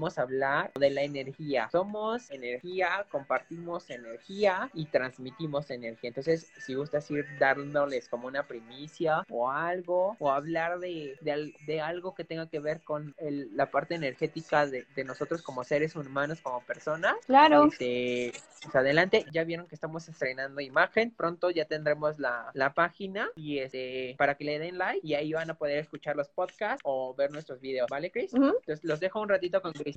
vamos a hablar de la energía. Somos energía, compartimos energía y transmitimos energía. Entonces, si gustas ir dándoles como una primicia o algo, o hablar de, de, algo que tenga que ver con la parte energética de, nosotros como seres humanos, como personas. Claro. Este, pues adelante, ya vieron que estamos estrenando imagen. Pronto ya tendremos la, la página y este, para que le den like y ahí van a poder escuchar los podcasts o ver nuestros videos, ¿vale, Chris? Entonces los dejo un ratito con Chris.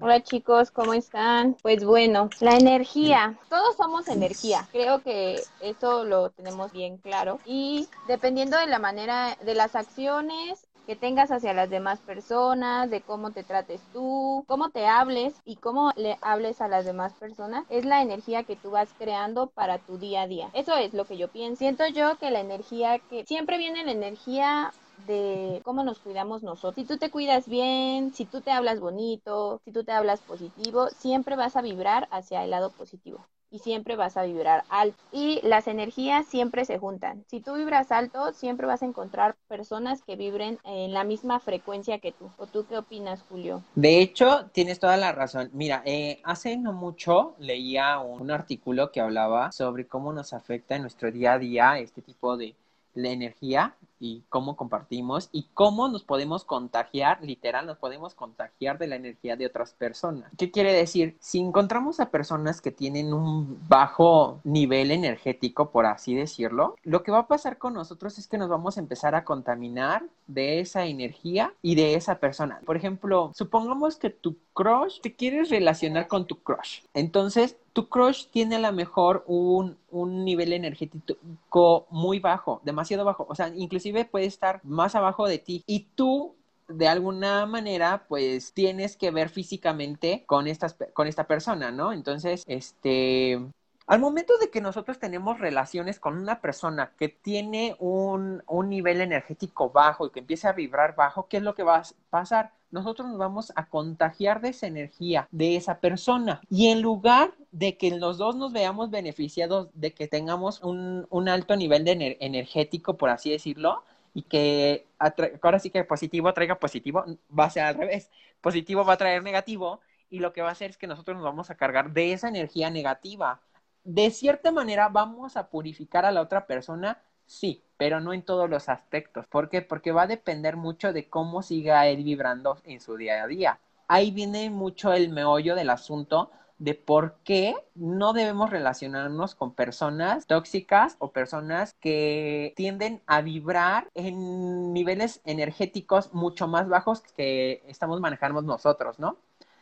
Hola chicos, ¿cómo están? Pues bueno, la energía. Todos somos energía. Creo que eso lo tenemos bien claro. Y dependiendo de la manera, de las acciones que tengas hacia las demás personas, de cómo te trates tú, cómo te hables y cómo le hables a las demás personas, es la energía que tú vas creando para tu día a día. Eso es lo que yo pienso. Siento yo que la energía que siempre viene la energía de cómo nos cuidamos nosotros. Si tú te cuidas bien, si tú te hablas bonito, si tú te hablas positivo, siempre vas a vibrar hacia el lado positivo y siempre vas a vibrar alto. Y las energías siempre se juntan. Si tú vibras alto, siempre vas a encontrar personas que vibren en la misma frecuencia que tú. ¿O tú qué opinas, Julio? De hecho, tienes toda la razón. Mira, eh, hace no mucho leía un artículo que hablaba sobre cómo nos afecta en nuestro día a día este tipo de la energía y cómo compartimos y cómo nos podemos contagiar, literal, nos podemos contagiar de la energía de otras personas. ¿Qué quiere decir? Si encontramos a personas que tienen un bajo nivel energético, por así decirlo, lo que va a pasar con nosotros es que nos vamos a empezar a contaminar de esa energía y de esa persona. Por ejemplo, supongamos que tu crush, te quieres relacionar con tu crush. Entonces, tu crush tiene a lo mejor un, un nivel energético muy bajo, demasiado bajo. O sea, inclusive puede estar más abajo de ti y tú de alguna manera, pues tienes que ver físicamente con, estas, con esta persona, ¿no? Entonces, este, al momento de que nosotros tenemos relaciones con una persona que tiene un, un, nivel energético bajo y que empieza a vibrar bajo, ¿qué es lo que va a pasar? Nosotros nos vamos a contagiar de esa energía de esa persona. Y en lugar de que los dos nos veamos beneficiados de que tengamos un, un alto nivel de energético, por así decirlo, y que ahora sí que positivo traiga positivo, va a ser al revés. Positivo va a traer negativo y lo que va a hacer es que nosotros nos vamos a cargar de esa energía negativa de cierta manera vamos a purificar a la otra persona, sí, pero no en todos los aspectos. ¿Por qué? Porque va a depender mucho de cómo siga él vibrando en su día a día. Ahí viene mucho el meollo del asunto de por qué no debemos relacionarnos con personas tóxicas o personas que tienden a vibrar en niveles energéticos mucho más bajos que estamos manejando nosotros, ¿no?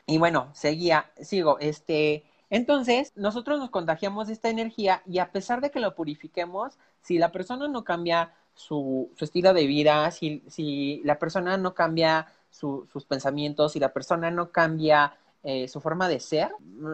Y bueno, seguía, sigo, este, entonces, nosotros nos contagiamos de esta energía y a pesar de que lo purifiquemos, si la persona no cambia su, estilo de vida, si la persona no cambia sus pensamientos, si la persona no cambia eh, su forma de ser,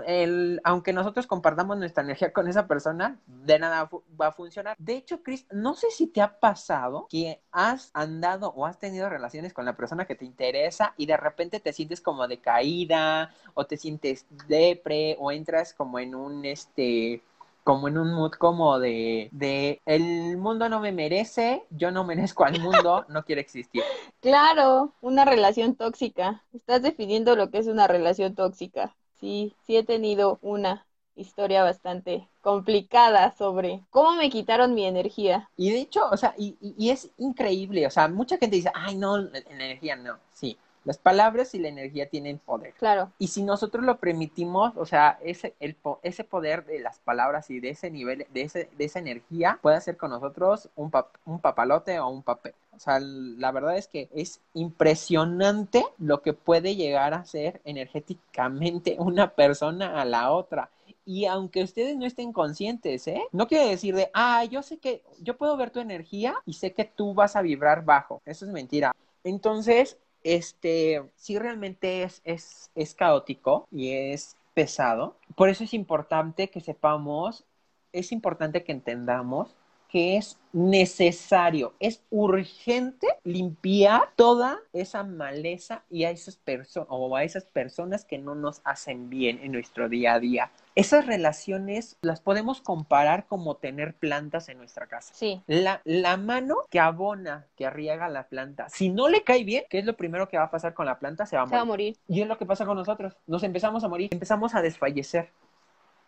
el, aunque nosotros compartamos nuestra energía con esa persona, de nada va a funcionar. De hecho, Chris, no sé si te ha pasado que has andado o has tenido relaciones con la persona que te interesa y de repente te sientes como decaída o te sientes depre o entras como en un este como en un mood como de, de el mundo no me merece, yo no merezco al mundo, no quiere existir. Claro, una relación tóxica. Estás definiendo lo que es una relación tóxica. Sí, sí he tenido una historia bastante complicada sobre cómo me quitaron mi energía. Y de hecho, o sea, y, y, es increíble, o sea, mucha gente dice, ay, no, la energía no, sí, las palabras y la energía tienen poder. Claro. Y si nosotros lo permitimos, o sea, ese, el, ese poder de las palabras y de ese nivel, de, ese, de esa energía, puede hacer con nosotros un, un papalote o un papel. O sea, la verdad es que es impresionante lo que puede llegar a ser energéticamente una persona a la otra. Y aunque ustedes no estén conscientes, ¿eh? No quiere decir de, ah, yo sé que, yo puedo ver tu energía y sé que tú vas a vibrar bajo. Eso es mentira. Entonces, este, sí realmente es, es, es caótico y es pesado. Por eso es importante que sepamos, es importante que entendamos que es necesario, es urgente limpiar toda esa maleza y a esas personas o a esas personas que no nos hacen bien en nuestro día a día. Esas relaciones las podemos comparar como tener plantas en nuestra casa. Sí. La, la mano que abona, que riega la planta, si no le cae bien, ¿qué es lo primero que va a pasar con la planta? Se va a Se va a morir. morir. Y es lo que pasa con nosotros. Nos empezamos a morir, empezamos a desfallecer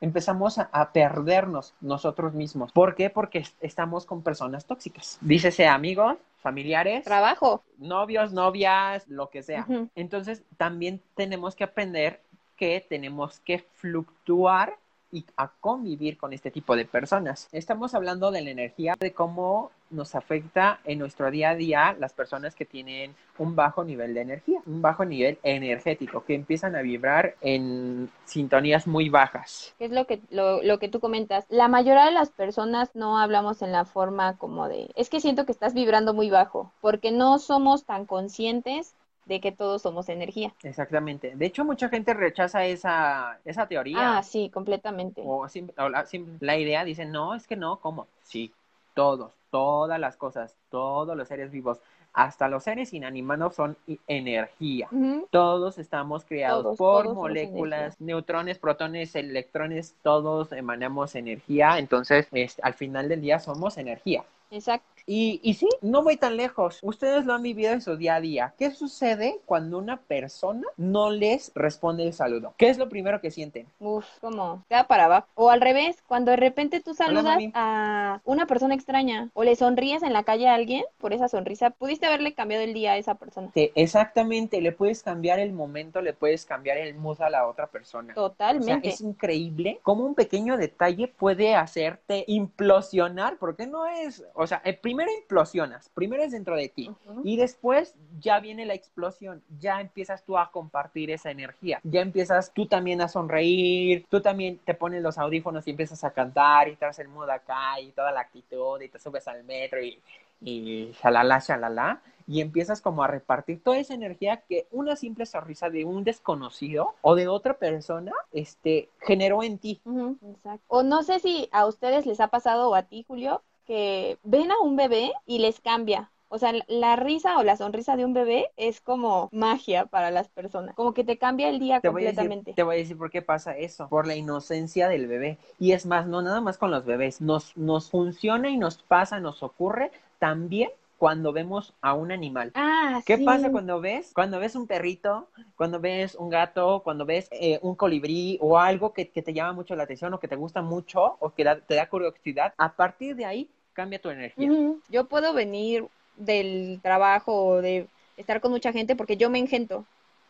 empezamos a, a perdernos nosotros mismos. ¿Por qué? Porque est- estamos con personas tóxicas. Dícese amigos, familiares, Trabajo. novios, novias, lo que sea. Entonces, también tenemos que aprender que tenemos que fluctuar y a convivir con este tipo de personas. Estamos hablando de la energía, de cómo nos afecta en nuestro día a día las personas que tienen un bajo nivel de energía, un bajo nivel energético, que empiezan a vibrar en sintonías muy bajas. es lo que, lo, lo que tú comentas. La mayoría de las personas no hablamos en la forma como de, es que siento que estás vibrando muy bajo, porque no somos tan conscientes de que todos somos energía. Exactamente. De hecho, mucha gente rechaza esa, esa teoría. Ah, sí, completamente. O, sim- o la, sim- la idea dice, no, es que no, ¿cómo? Sí, todos, todas las cosas, todos los seres vivos, hasta los seres inanimados son energía. Todos estamos creados Todos, por todos moléculas, neutrones, protones, electrones, todos emanamos energía, entonces este, al final del día somos energía. Exacto. Y, y sí, no voy tan lejos. Ustedes lo han vivido en su día a día. ¿Qué sucede cuando una persona no les responde el saludo? ¿Qué es lo primero que sienten? Uf, como queda para abajo. O al revés, cuando de repente tú saludas mami. a una persona extraña o le sonríes en la calle a alguien por esa sonrisa, pudiste haberle cambiado el día a esa persona. Que exactamente, le puedes cambiar el momento, le puedes cambiar el mood a la otra persona. O sea, Totalmente. es increíble cómo un pequeño detalle puede hacerte implosionar, porque no es, o sea, eh, primero implosionas, primero es dentro de ti. Y después ya viene la explosión, ya empiezas tú a compartir esa energía, ya empiezas tú también a sonreír, tú también te pones los audífonos y empiezas a cantar y traes el mood acá y toda la actitud y te subes al metro y, y shalala, shalala, y empiezas como a repartir toda esa energía que una simple sonrisa de un desconocido o de otra persona este, generó en ti. Exacto. O no sé si a ustedes les ha pasado o a ti, Julio, que ven a un bebé y les cambia. O sea, la- risa o la sonrisa de un bebé es como magia para las personas. Como que te cambia el día Te voy, a decir, completamente. te voy a decir por qué pasa eso, por la inocencia del bebé. Y es más, no nada más con los bebés, nos, nos funciona y nos pasa, nos ocurre también cuando vemos a un animal. Ah, ¿Qué sí. pasa cuando ves? Cuando ves un perrito, cuando ves un gato, cuando ves eh, un colibrí o algo que, que te llama mucho la atención o que te gusta mucho o que da- te da curiosidad, a partir de ahí cambia tu energía. Yo puedo venir del trabajo o de estar con mucha gente porque yo me engento.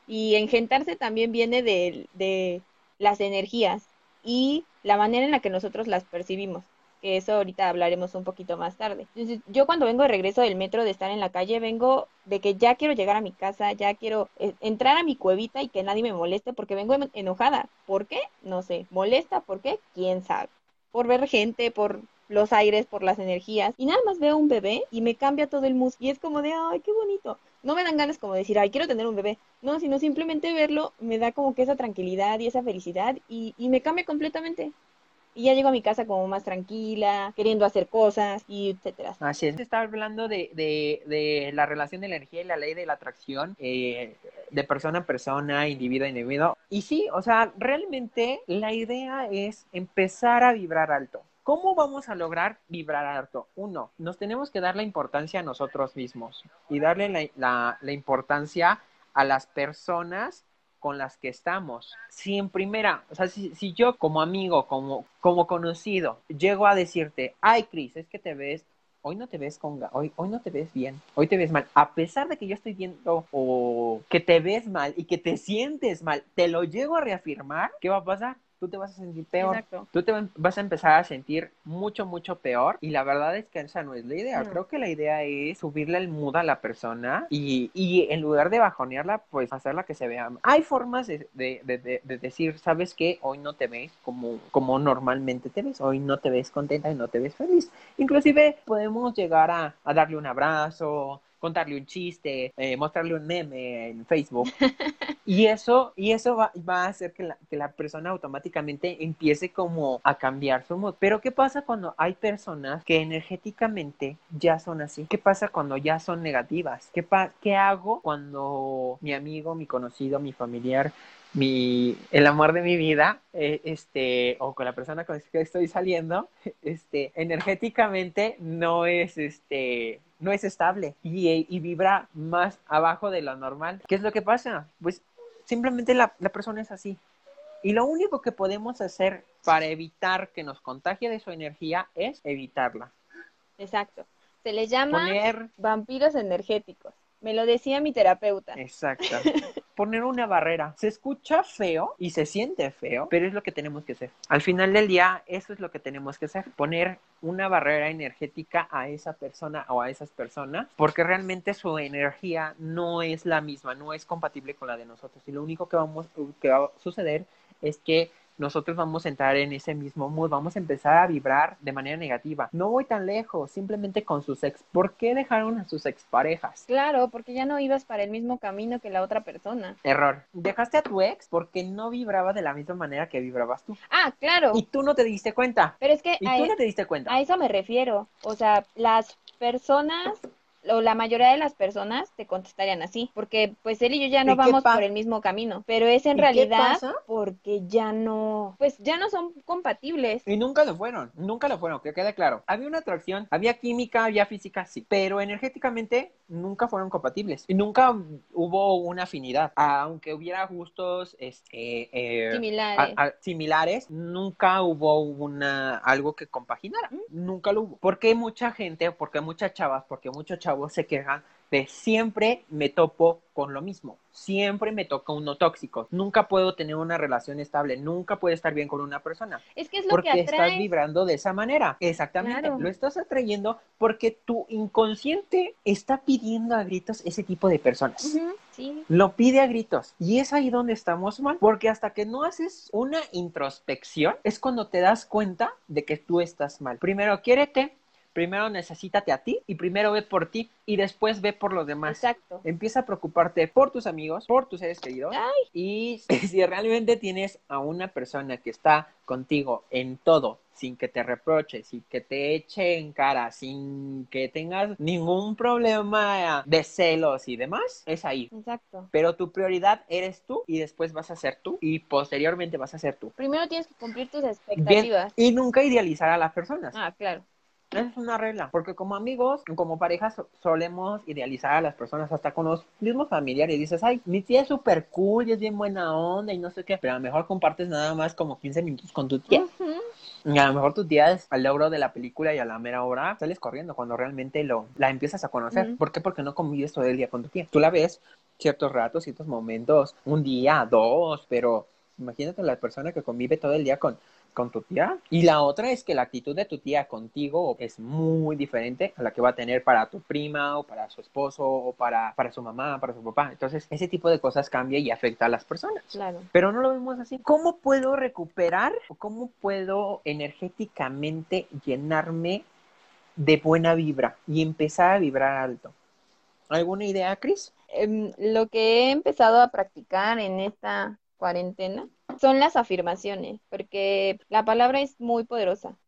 Y engentarse también viene de, de las energías y la manera en la que nosotros las percibimos. Que eso ahorita hablaremos un poquito más tarde. Yo cuando vengo de regreso del metro de estar en la calle, vengo de que ya quiero llegar a mi casa, ya quiero eh, entrar a mi cuevita y que nadie me moleste porque vengo en- enojada. ¿Por qué? No sé. ¿Molesta? ¿Por qué? ¿Quién sabe? Por ver gente, por los aires, por las energías. Y nada más veo un bebé y me cambia todo el mood. Y es como de, ay, qué bonito. No me dan ganas como de decir, ay, quiero tener un bebé. No, sino simplemente verlo me da como que esa tranquilidad y esa felicidad y, y me cambia completamente. Y ya llego a mi casa como más tranquila, queriendo hacer cosas y etcétera. Así es. Está hablando de, de, de la relación de la energía y la ley de la atracción eh, de persona a persona, individuo a individuo. Y sí, o sea, realmente la idea es empezar a vibrar alto. ¿Cómo vamos a lograr vibrar alto? Uno, nos tenemos que dar la importancia a nosotros mismos y darle la, la, la importancia a las personas con las que estamos. Si en primera, o sea, si, si yo como amigo, como, como conocido, llego a decirte, ay, Cris, es que te ves, hoy no te ves con, hoy, hoy no te ves bien, hoy te ves mal, a pesar de que yo estoy viendo o que te ves mal y que te sientes mal, te lo llego a reafirmar, ¿qué va a pasar? Tú te vas a sentir peor. Exacto. Tú te va- vas a empezar a sentir mucho, mucho peor. Y la verdad es que esa no es la idea. No. Creo que la idea es subirle el mood a la persona y, y en lugar de bajonearla, pues hacerla que se vea. Hay formas de, de- de- de- de decir, ¿sabes qué? Hoy no te ves como, como normalmente te ves. Hoy no te ves contenta y no te ves feliz. Inclusive podemos llegar a, a darle un abrazo, contarle un chiste, eh, mostrarle un meme en Facebook. y eso, y eso va, va a hacer que la, que la, persona automáticamente empiece como a cambiar su mood. Pero ¿qué pasa cuando hay personas que energéticamente ya son así? ¿Qué pasa cuando ya son negativas? ¿Qué, qué hago cuando mi amigo, mi conocido, mi familiar mi, el amor de mi vida, eh, este, o con la persona con la que estoy saliendo, este, energéticamente no es, este, no es estable y, y, vibra más abajo de lo normal. ¿Qué es lo que pasa? Pues simplemente la, la persona es así. Y lo único que podemos hacer para evitar que nos contagie de su energía es evitarla. Exacto. Se le llama vampiros energéticos. Me lo decía mi terapeuta. Exacto. Poner una barrera. Se escucha feo y se siente feo, pero es lo que tenemos que hacer. Al final del día, eso es lo que tenemos que hacer. Poner una barrera energética a esa persona o a esas personas, porque realmente su energía no es la misma, no es compatible con la de nosotros. Y lo único que, vamos, que va a suceder es que nosotros vamos a entrar en ese mismo mood, vamos a empezar a vibrar de manera negativa. No voy tan lejos, simplemente con sus ex. ¿Por qué dejaron a sus exparejas? Claro, porque ya no ibas para el mismo camino que la otra persona. Error. Dejaste a tu ex porque no vibraba de la misma manera que vibrabas tú. Ah, claro. Y tú no te diste cuenta. Pero es que... Y tú no te diste cuenta. A eso me refiero. O sea, las personas o la mayoría de las personas te contestarían así, porque pues él y yo ya no vamos por el mismo camino, pero es en realidad porque ya no, pues ya no son compatibles. Y nunca lo fueron, nunca lo fueron, que quede claro. Había una atracción, había química, había física, sí, pero energéticamente nunca fueron compatibles y nunca hubo una afinidad, aunque hubiera gustos este, eh, similares. similares, nunca hubo una algo que compaginara, nunca lo hubo. Porque mucha gente, porque muchas chavas, porque muchos chavos se quejan de siempre me topo con lo mismo, siempre me toca uno tóxico, nunca puedo tener una relación estable, nunca puedo estar bien con una persona. Es que es lo porque que estás vibrando de esa manera. Exactamente, lo estás atrayendo porque tu inconsciente está pidiendo a gritos ese tipo de personas. sí. Lo pide a gritos. Y es ahí donde estamos mal, porque hasta que no haces una introspección es cuando te das cuenta de que tú estás mal. Primero, quiérete, primero necesítate a ti y primero ve por ti y después ve por los demás. Exacto. Empieza a preocuparte por tus amigos, por tus seres queridos. Y si realmente tienes a una persona que está contigo en todo, sin que te reproche, sin que te eche en cara, sin que tengas ningún problema de celos y demás, es ahí. Exacto. Pero tu prioridad eres tú y después vas a ser tú y posteriormente vas a ser tú. Primero tienes que cumplir tus expectativas. y nunca idealizar a las personas. Ah, claro. Es una regla, porque como amigos, como parejas, solemos idealizar a las personas hasta con los mismos familiares. Dices, ay, mi tía es súper cool y es bien buena onda y no sé qué, pero a lo mejor compartes nada más como 15 minutos con tu tía. Y a lo mejor tu tía es al logro de la película y a la mera hora sales corriendo cuando realmente lo, la empiezas a conocer. ¿Por qué? Porque no convives todo el día con tu tía. Tú la ves ciertos ratos, ciertos momentos, un día, dos, pero imagínate la persona que convive todo el día con con tu tía. Y la otra es que la actitud de tu tía contigo es muy diferente a la que va a tener para tu prima o para su esposo o para, para su mamá, para su papá. Entonces, ese tipo de cosas cambia y afecta a las personas. Claro. Pero no lo vemos así. ¿Cómo puedo recuperar o cómo puedo energéticamente llenarme de buena vibra y empezar a vibrar alto? ¿Alguna idea, Cris? Em, lo que he empezado a practicar en esta cuarentena son las afirmaciones, porque la palabra es muy poderosa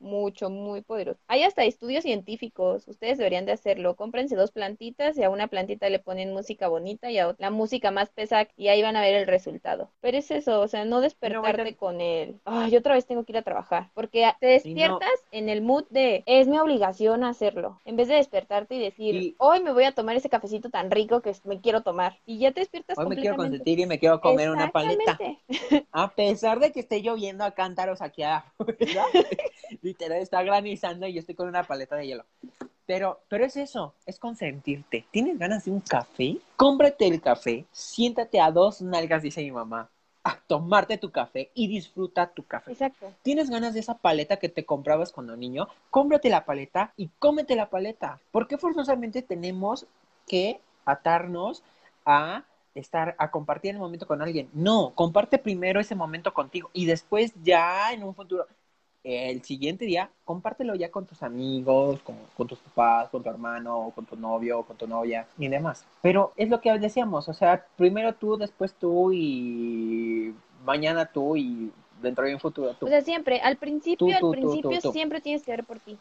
mucho, muy poderoso. Hay hasta estudios científicos, ustedes deberían de hacerlo. Cómprense dos plantitas y a una plantita le ponen música bonita y a otra la música más pesada y ahí van a ver el resultado. Pero es eso, o sea, no despertarte con el, ay, otra vez tengo que ir a trabajar, porque te despiertas en el mood de, es mi obligación hacerlo, en vez de despertarte y decir, hoy me voy a tomar ese cafecito tan rico que me quiero tomar. Y ya te despiertas Hoy me quiero consentir y me quiero comer una paleta. A pesar de que esté lloviendo a cántaros aquí ¿verdad? literal está granizando y yo estoy con una paleta de hielo. Pero, pero es eso, es consentirte. ¿Tienes ganas de un café? Cómprate el café, siéntate a dos nalgas, dice mi mamá, a tomarte tu café y disfruta tu café. Exacto. ¿Tienes ganas de esa paleta que te comprabas cuando niño? Cómprate la paleta y cómete la paleta. ¿Por qué forzosamente tenemos que atarnos a estar a compartir el momento con alguien? No, comparte primero ese momento contigo y después ya en un futuro el siguiente día, compártelo ya con tus amigos, con, con, tus papás, con tu hermano, con tu novio, con tu novia y demás. Pero es lo que decíamos, o sea, primero tú, después tú y mañana tú y dentro de un futuro tú. O sea, siempre, al principio, al principio siempre tienes que ver por ti,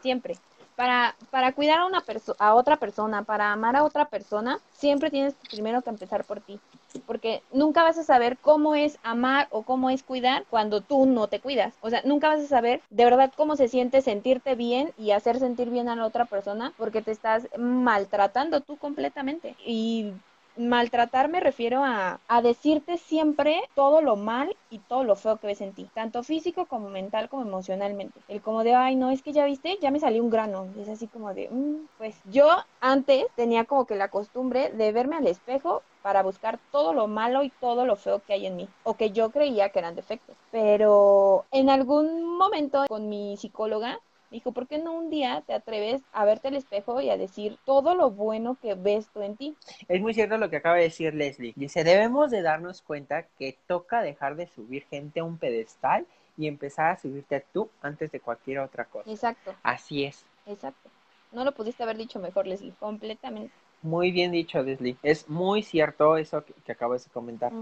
siempre para, para cuidar a, una a otra persona, para amar a otra persona, siempre tienes primero que empezar por ti. Porque nunca vas a saber cómo es amar o cómo es cuidar cuando tú no te cuidas. O sea, nunca vas a saber de verdad cómo se siente sentirte bien y hacer sentir bien a la otra persona porque te estás maltratando tú completamente. Y maltratar me refiero a, a, decirte siempre todo lo mal y todo lo feo que ves en ti, tanto físico como mental como emocionalmente. El como de, ay, no, es que ya viste, ya me salió un grano. es así como de, mm, pues yo antes tenía como que la costumbre de verme al espejo para buscar todo lo malo y todo lo feo que hay en mí, o que yo creía que eran defectos. Pero en algún momento con mi psicóloga Dijo, ¿por qué no un día te atreves a verte al espejo y a decir todo lo bueno que ves tú en ti? Es muy cierto lo que acaba de decir Leslie. Dice, debemos de darnos cuenta que toca dejar de subir gente a un pedestal y empezar a subirte tú antes de cualquier otra cosa. Exacto. Así es. Exacto. No lo pudiste haber dicho mejor, Leslie, completamente. Muy bien dicho, Leslie. Es muy cierto eso que, acabas de comentar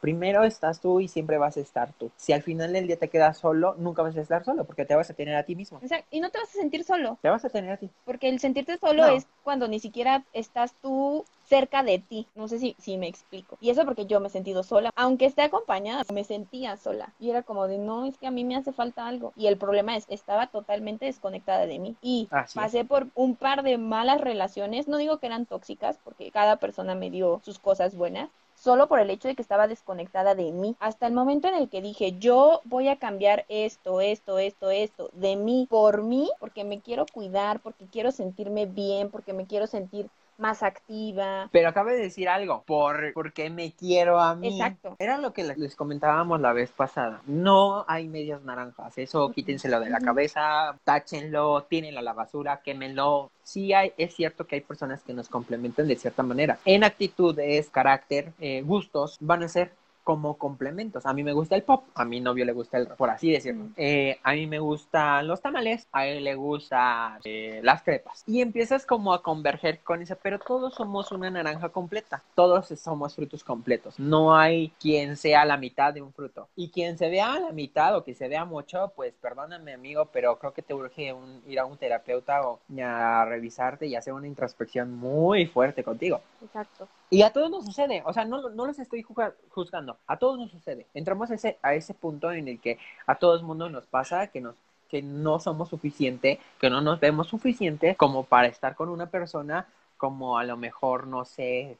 primero estás tú y siempre vas a estar tú. Si al final del día te quedas solo, nunca vas a estar solo porque te vas a tener a ti mismo. Exacto. Y no te vas a sentir solo. Te vas a tener a ti. Porque el sentirte solo es cuando ni siquiera estás tú cerca de ti. No sé si, si me explico. Y eso porque yo me he sentido sola. Aunque esté acompañada, me sentía sola. Y era como de, no, es que a mí me hace falta algo. Y el problema es, estaba totalmente desconectada de mí. Y pasé por un par de malas relaciones. No digo que eran tóxicas, porque cada persona me dio sus cosas buenas solo por el hecho de que estaba desconectada de mí. Hasta el momento en el que dije, yo voy a cambiar esto, esto, esto, esto, de mí, por mí, porque me quiero cuidar, porque quiero sentirme bien, porque me quiero sentir más activa. Pero acabo de decir algo, por, porque me quiero a mí. Exacto. Era lo que les comentábamos la vez pasada. No hay medias naranjas, eso quítenselo de la cabeza, táchenlo, tírenlo a la basura, quémenlo. Sí hay, es cierto que hay personas que nos complementan de cierta manera. En actitudes, carácter, eh, gustos, van a ser como complementos. A mí me gusta el pop, a mi novio le gusta el por así decirlo. Eh, a mí me gustan los tamales, a él le gustan eh, las crepas. Y empiezas como a converger con eso, pero todos somos una naranja completa. Todos somos frutos completos. No hay quien sea la mitad de un fruto. Y quien se vea a la mitad o que se vea mucho, pues perdóname amigo, pero creo que te urge ir a un terapeuta o a revisarte y hacer una introspección muy fuerte contigo. Exacto. Y a todos nos sucede, o sea, no, no los estoy juzgando, a todos nos sucede. Entramos a ese, a ese punto en el que a todo el mundo nos pasa que nos que no somos suficiente, que no nos vemos suficiente como para estar con una persona como a lo mejor, no sé,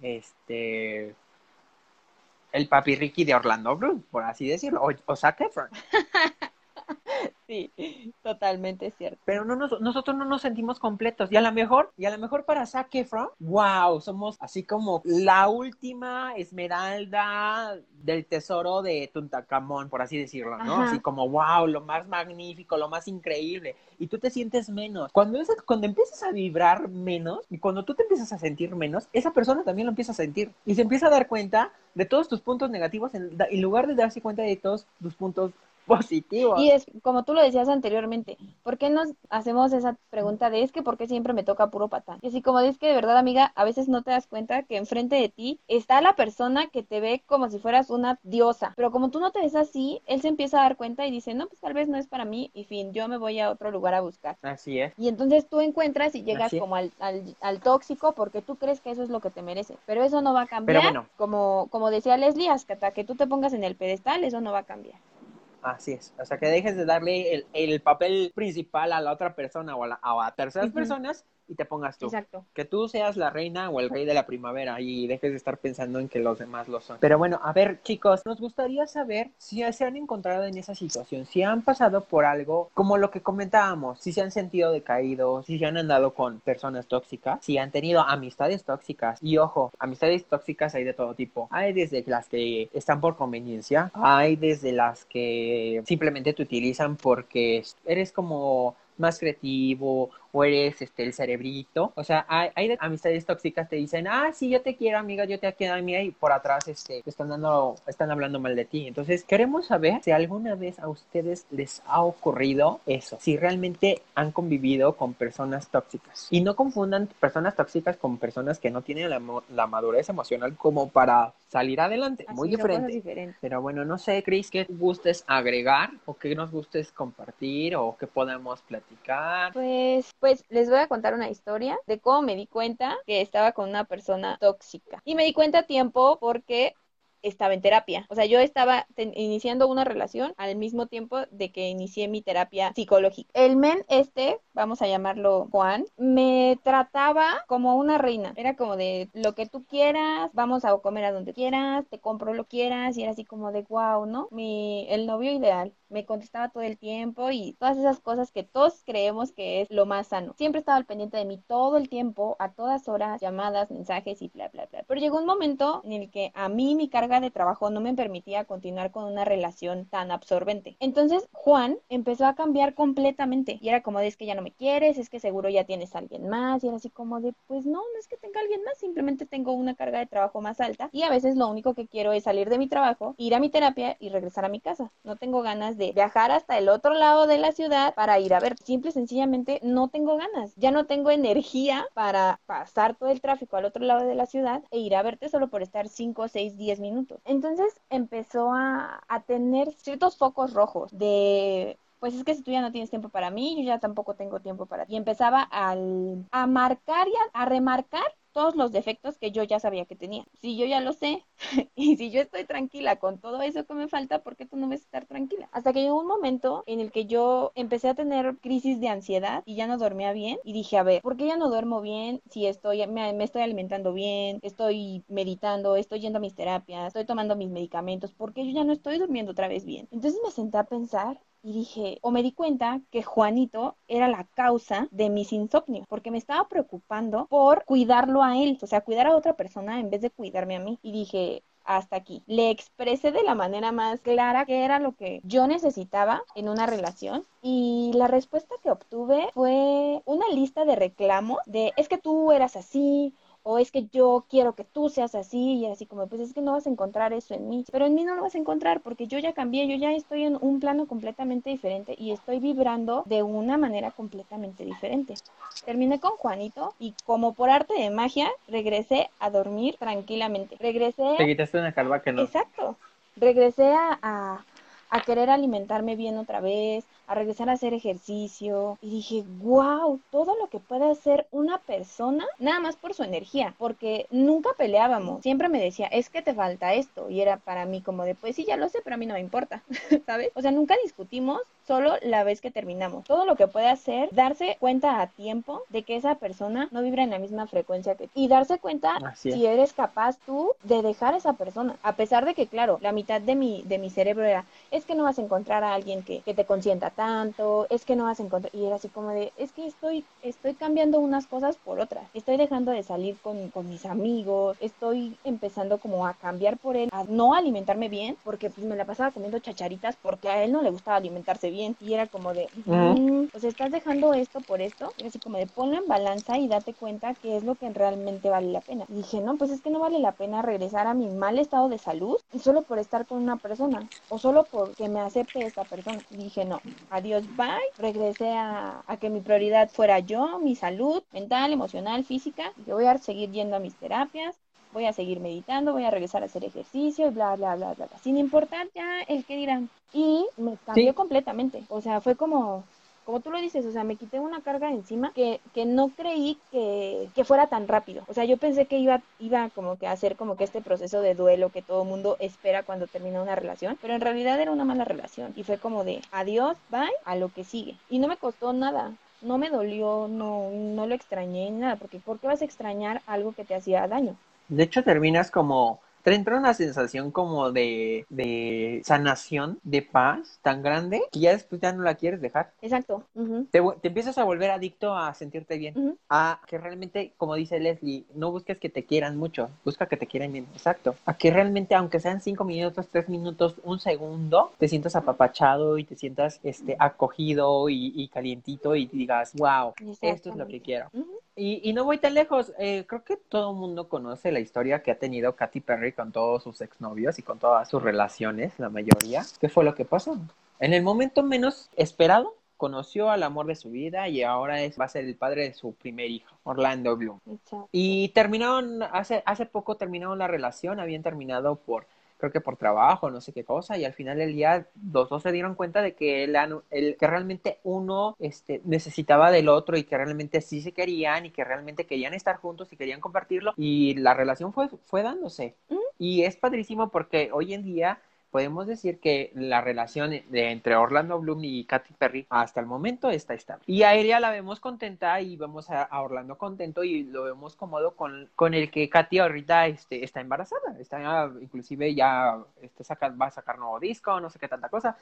este, el papi Ricky de Orlando Bloom, por así decirlo, o, o Zac Efron. Sí, totalmente cierto. Pero no nosotros no nos sentimos completos. Y a lo mejor, y a lo mejor para Zac Efron, wow, somos así como la última esmeralda del tesoro de Tuntacamón, por así decirlo, ¿no? Así como, wow, lo más magnífico, lo más increíble. Y tú te sientes menos. Cuando, cuando empiezas a vibrar menos, y cuando tú te empiezas a sentir menos, esa persona también lo empieza a sentir. Y se empieza a dar cuenta de todos tus puntos negativos en, en lugar de darse cuenta de todos tus puntos positivo. Y es como tú lo decías anteriormente, ¿por qué nos hacemos esa pregunta de es que por qué siempre me toca puro patán? Y así como es que de verdad, amiga, a veces no te das cuenta que enfrente de ti está la persona que te ve como si fueras una diosa, pero como tú no te ves así, él se empieza a dar cuenta y dice, no, pues tal vez no es para mí y fin, yo me voy a otro lugar a buscar. Así es. Y entonces tú encuentras y llegas como al, al, tóxico porque tú crees que eso es lo que te merece, pero eso no va a cambiar. Pero bueno. Como, como decía Leslie, hasta que tú te pongas en el pedestal, eso no va a cambiar. Así es. O sea, que dejes de darle el, el papel principal a la otra persona o a, la, a terceras personas y te pongas tú. Exacto. Que tú seas la reina o el rey de la primavera y dejes de estar pensando en que los demás lo son. Pero bueno, a ver, chicos, nos gustaría saber si se han encontrado en esa situación, si han pasado por algo como lo que comentábamos, si se han sentido decaídos, si se han andado con personas tóxicas, si han tenido amistades tóxicas. Y ojo, amistades tóxicas hay de todo tipo. Hay desde las que están por conveniencia, hay desde las que simplemente te utilizan porque eres como más creativo o eres este el cerebrito. O sea, hay, hay amistades tóxicas te dicen, ah, sí, yo te quiero, amiga, yo te quiero, amiga, y por atrás este, están dando, están hablando mal de ti. Entonces, queremos saber si alguna vez a ustedes les ha ocurrido eso, si realmente han convivido con personas tóxicas. Y no confundan personas tóxicas con personas que no tienen la, la madurez emocional como para salir adelante. Muy diferente. Pero bueno, no sé, Cris, ¿qué gustes agregar o qué nos gustes compartir o qué podemos platicar? Pues, pues les voy a contar una historia de cómo me di cuenta que estaba con una persona tóxica. Y me di cuenta a tiempo porque estaba en terapia. O sea, yo estaba iniciando una relación al mismo tiempo de que inicié mi terapia psicológica. El men este, vamos a llamarlo Juan, me trataba como una reina. Era como de lo que tú quieras, vamos a comer a donde quieras, te compro lo quieras y era así como de wow, ¿no? Mi el novio ideal me contestaba todo el tiempo y todas esas cosas que todos creemos que es lo más sano. Siempre estaba al pendiente de mí todo el tiempo, a todas horas, llamadas, mensajes y bla, bla, bla. Pero llegó un momento en el que a mí mi carga de trabajo no me permitía continuar con una relación tan absorbente. Entonces Juan empezó a cambiar completamente y era como de es que ya no me quieres, es que seguro ya tienes a alguien más y era así como de pues no, no es que tenga alguien más, simplemente tengo una carga de trabajo más alta y a veces lo único que quiero es salir de mi trabajo, ir a mi terapia y regresar a mi casa. No tengo ganas de viajar hasta el otro lado de la ciudad para ir a ver. Simple y sencillamente no tengo ganas. Ya no tengo energía para pasar todo el tráfico al otro lado de la ciudad e ir a verte solo por estar 5, 6, 10 minutos. Entonces empezó a, a tener ciertos focos rojos de pues es que si tú ya no tienes tiempo para mí, yo ya tampoco tengo tiempo para ti. Y empezaba al, a marcar y a remarcar todos los defectos que yo ya sabía que tenía. Si yo ya lo sé y si yo estoy tranquila con todo eso que me falta, ¿por qué tú no vas a estar tranquila? Hasta que llegó un momento en el que yo empecé a tener crisis de ansiedad y ya no dormía bien y dije, a ver, ¿por qué ya no duermo bien si estoy me, me estoy alimentando bien, estoy meditando, estoy yendo a mis terapias, estoy tomando mis medicamentos? ¿Por qué yo ya no estoy durmiendo otra vez bien? Entonces me senté a pensar y dije, o me di cuenta que Juanito era la causa de mis insomnios, porque me estaba preocupando por cuidarlo a él, o sea, cuidar a otra persona en vez de cuidarme a mí. Y dije, hasta aquí. Le expresé de la manera más clara qué era lo que yo necesitaba en una relación y la respuesta que obtuve fue una lista de reclamos de es que tú eras así o es que yo quiero que tú seas así y así como, pues es que no vas a encontrar eso en mí, pero en mí no lo vas a encontrar porque yo ya cambié, yo ya estoy en un plano completamente diferente y estoy vibrando de una manera completamente diferente. Terminé con Juanito y como por arte de magia regresé a dormir tranquilamente. Regresé... Te quitaste una calva que no. Exacto. Regresé a, a, a querer alimentarme bien otra vez, a regresar a hacer ejercicio. Y dije, wow, todo lo que puede hacer una persona nada más por su energía, porque nunca peleábamos, siempre me decía, es que te falta esto y era para mí como de, pues sí, ya lo sé, pero a mí no me importa, ¿sabes? O sea, nunca discutimos, solo la vez que terminamos. Todo lo que puede hacer, darse cuenta a tiempo de que esa persona no vibra en la misma frecuencia que tú. Y darse cuenta si eres capaz tú de dejar a esa persona, a pesar de que, claro, la mitad de mi, de mi cerebro era, es que no vas a encontrar a alguien que, que te consienta tanto, es que no vas a encontrar, y era así como de, es que estoy, estoy cambiando unas cosas por otras, estoy dejando de salir con, con mis amigos, estoy empezando como a cambiar por él, a no alimentarme bien, porque pues me la pasaba comiendo chacharitas porque a él no le gustaba alimentarse bien, y era como de, mm, sea, estás dejando esto por esto, y así como de ponlo en balanza y date cuenta qué es lo que realmente vale la pena. Y dije, no, pues es que no vale la pena regresar a mi mal estado de salud solo por estar con una persona, o solo porque me acepte esta persona. Y dije, no, adiós, bye. Regresé a, que mi prioridad fuera yo, mi salud mental, emocional, física. Yo voy a seguir yendo a mis terapias, voy a seguir meditando, voy a regresar a hacer ejercicio y bla, bla, bla, bla, Sin importar ya el que dirán. Y me cambió completamente. O sea, fue como, como tú lo dices, o sea, me quité una carga encima que, que no creí que, que, fuera tan rápido. O sea, yo pensé que iba, iba como que a hacer como que este proceso de duelo que todo mundo espera cuando termina una relación, pero en realidad era una mala relación y fue como de adiós, bye, a lo que sigue. Y no me costó nada. No me dolió, no, no lo extrañé, nada, porque ¿por qué vas a extrañar algo que te hacía daño? De hecho, terminas como te entra una sensación como de, de sanación, de paz tan grande que ya después ya no la quieres dejar. Exacto. Te, te empiezas a volver adicto a sentirte bien, a que realmente, como dice Leslie, no busques que te quieran mucho, busca que te quieran bien, exacto. A que realmente, aunque sean cinco minutos, tres minutos, un segundo, te sientas apapachado y te sientas este, acogido y, y calientito y digas, wow, esto es lo que quiero. Ujú. Y, y no voy tan lejos, eh, creo que todo el mundo conoce la historia que ha tenido Katy Perry con todos sus exnovios y con todas sus relaciones, la mayoría. ¿Qué fue lo que pasó? En el momento menos esperado, conoció al amor de su vida y ahora es, va a ser el padre de su primer hijo, Orlando Bloom. Exacto. Y terminaron, hace, hace poco terminaron la relación, habían terminado por, creo que por trabajo, no sé qué cosa, y al final del día los dos se dieron cuenta de que, él, el, que realmente uno este, necesitaba del otro y que realmente sí se querían y que realmente querían estar juntos y querían compartirlo, y la relación fue, fue dándose. Y es padrísimo porque hoy en día podemos decir que la relación de, entre Orlando Bloom y Katy Perry hasta el momento está estable. Y a ella la vemos contenta y vemos a, a Orlando contento y lo vemos cómodo con, con el que Katy ahorita este, está embarazada. Está inclusive ya este, saca, va a sacar nuevo disco, no sé qué tanta cosa.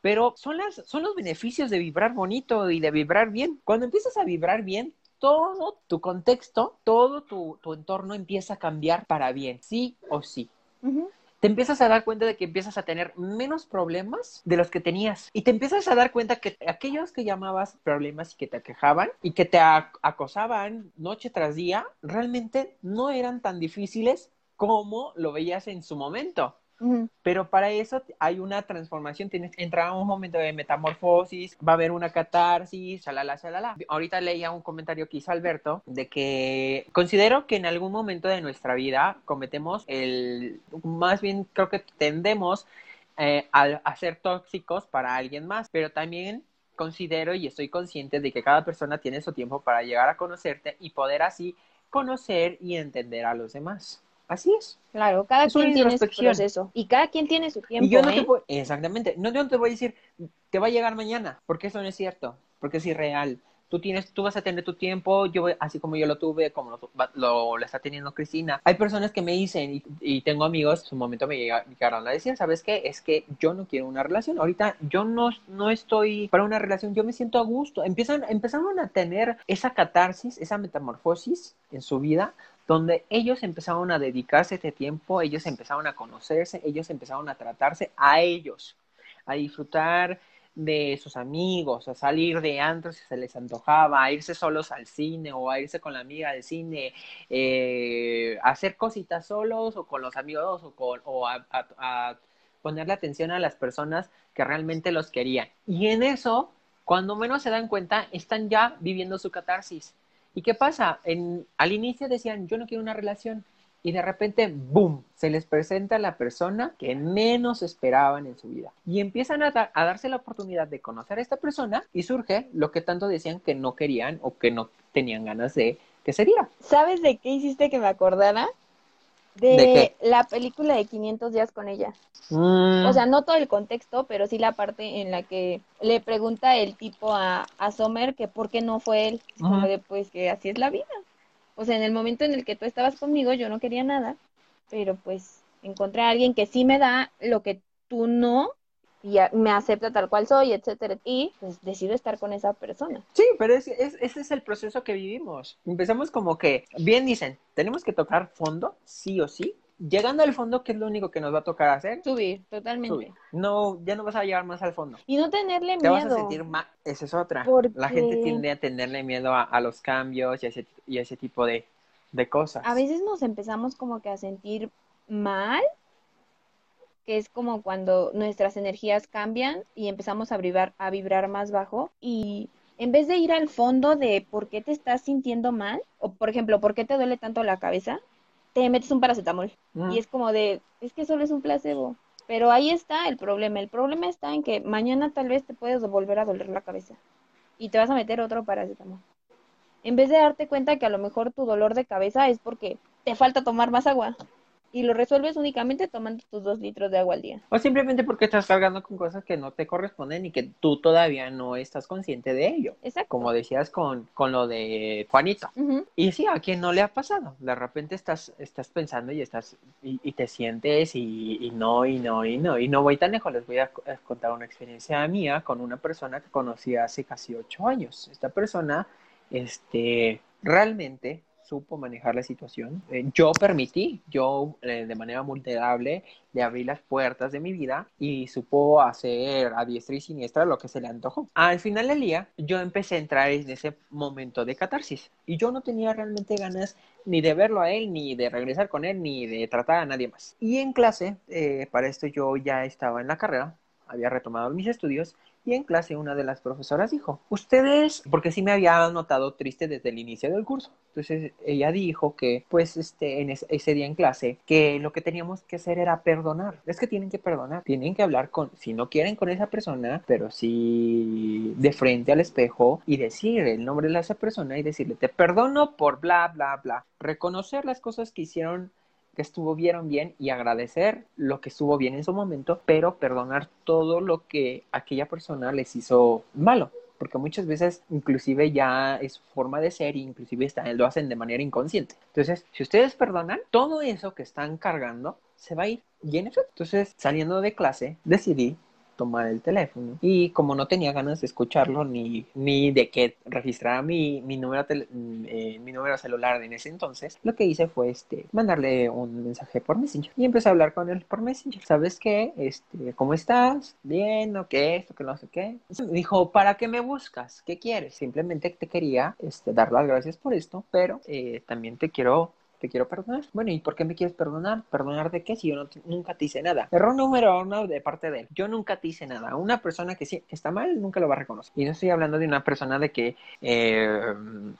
Pero son, las, son los beneficios de vibrar bonito y de vibrar bien. Cuando empiezas a vibrar bien, todo tu contexto, todo tu, tu entorno empieza a cambiar para bien, sí o sí Ujú. Te empiezas a dar cuenta de que empiezas a tener menos problemas de los que tenías. Y te empiezas a dar cuenta que aquellos que llamabas problemas y que te quejaban y que te ac- acosaban noche tras día, realmente no eran tan difíciles como lo veías en su momento. Pero para eso hay una transformación, tienes que entrar a un momento de metamorfosis, va a haber una catarsis, shalala, shalala. Ahorita leía un comentario que hizo Alberto de que considero que en algún momento de nuestra vida cometemos el, más bien creo que tendemos eh, a, a ser tóxicos para alguien más, pero también considero y estoy consciente de que cada persona tiene su tiempo para llegar a conocerte y poder así conocer y entender a los demás. Así es. Claro, cada Es quien tiene su proceso y cada quien tiene su tiempo, Y yo no te ¿eh? puedo, exactamente, no, yo no te voy a decir, te va a llegar mañana, porque eso no es cierto, porque es irreal. Tú tienes, tú vas a tener tu tiempo, yo voy- así como yo lo tuve, como lo, va- lo, lo está teniendo Cristina. Hay personas que me dicen, y, y tengo amigos, en su momento me llega- me llegaron a decir, ¿sabes qué? Es que yo no quiero una relación. Ahorita yo no, no estoy para una relación, yo me siento a gusto. Empiezan, empezaron a tener esa catarsis, esa metamorfosis en su vida, donde ellos empezaron a dedicarse este tiempo, ellos empezaron a conocerse, ellos empezaron a tratarse a ellos, a disfrutar de sus amigos, a salir de antros si se les antojaba, a irse solos al cine o a irse con la amiga al cine, eh, a hacer cositas solos o con los amigos o, con, o a ponerle atención a las personas que realmente los querían. Y en eso, cuando menos se dan cuenta, están ya viviendo su catarsis. ¿Y qué pasa? Al inicio decían, yo no quiero una relación. Y de repente, ¡boom!, se les presenta la persona que menos esperaban en su vida. Y empiezan a darse la oportunidad de conocer a esta persona y surge lo que tanto decían que no querían o que no tenían ganas de que se diera. ¿Sabes de qué hiciste que me acordara? De, ¿De la película de 500 días con ella. Mm, O sea, no todo el contexto, pero sí la parte en la que le pregunta el tipo a, a Sommer que por qué no fue él. Como de, pues que así es la vida. O sea, en el momento en el que tú estabas conmigo, yo no quería nada, pero pues encontré a alguien que sí me da lo que tú no y a- me acepta tal cual soy, etcétera. Y pues decido estar con esa persona. Sí, pero es, es- ese es el proceso que vivimos. Empezamos como que, bien dicen, tenemos que tocar fondo, sí o sí. Llegando al fondo, ¿qué es lo único que nos va a tocar hacer? Subir, totalmente. Subir. No, ya no vas a llegar más al fondo. Y no tenerle Te vas a miedo. sentir más. Esa es otra. Porque- La gente tiende a tenerle miedo a, a los cambios y a ese, y a ese tipo de, de cosas. A veces nos empezamos como que a sentir mal, que es como cuando nuestras energías cambian y empezamos a vibrar, a vibrar más bajo y en vez de ir al fondo de por qué te estás sintiendo mal, o por ejemplo, por qué te duele tanto la cabeza, te metes un paracetamol Mm. y es como de, es que solo es un placebo. Pero ahí está el problema. El problema está en que mañana tal vez te puedes volver a doler la cabeza y te vas a meter otro paracetamol. En vez de darte cuenta que a lo mejor tu dolor de cabeza es porque te falta tomar más agua. Y lo resuelves únicamente tomando tus dos litros de agua al día. O simplemente porque estás cargando con cosas que no te corresponden y que tú todavía no estás consciente de ello. Exacto. Como decías con, con lo de Juanito. Y sí, a quien no le ha pasado. De repente estás, estás pensando y estás y, y te sientes y, y no, y no, y no. Y no voy tan lejos. Les voy a contar una experiencia mía con una persona que conocí hace casi ocho años. Esta persona, este, realmente supo manejar la situación. Eh, yo permití, yo eh, de manera vulnerable le abrí las puertas de mi vida y supo hacer a diestra y siniestra lo que se le antojó. Al final del día, yo empecé a entrar en ese momento de catarsis y yo no tenía realmente ganas ni de verlo a él, ni de regresar con él, ni de tratar a nadie más. Y en clase, eh, para esto yo ya estaba en la carrera, había retomado mis estudios y en clase una de las profesoras dijo, ustedes, porque sí me había notado triste desde el inicio del curso. Entonces ella dijo que, pues, este, en es- ese día en clase, que lo que teníamos que hacer era perdonar. Es que tienen que perdonar, tienen que hablar con, si no quieren con esa persona, pero sí de frente al espejo y decir el nombre de esa persona y decirle, te perdono por bla, bla, bla. Reconocer las cosas que hicieron que estuvieron bien y agradecer lo que estuvo bien en su momento, pero perdonar todo lo que aquella persona les hizo malo. Porque muchas veces inclusive ya es forma de ser, inclusive está- lo hacen de manera inconsciente. Entonces, si ustedes perdonan, todo eso que están cargando se va a ir. Y en efecto, entonces saliendo de clase, decidí tomar el teléfono y como no tenía ganas de escucharlo ni, ni de que registrara mi, mi, número tele- mm, eh, mi número celular en ese entonces, lo que hice fue este, mandarle un mensaje por Messenger y empecé a hablar con él por Messenger. ¿Sabes qué? Este, ¿Cómo estás? Bien, ¿o qué? Esto, que no sé qué. Me dijo, ¿para qué me buscas? ¿Qué quieres? Simplemente te quería este, dar las gracias por esto, pero eh, también te quiero te quiero perdonar. Bueno, ¿y por qué me quieres perdonar? ¿Perdonar de qué si yo no nunca te hice nada? Error número uno de parte de él. Yo nunca te hice nada. Una persona que, sí, está mal nunca lo va a reconocer. Y no estoy hablando de una persona de que, eh,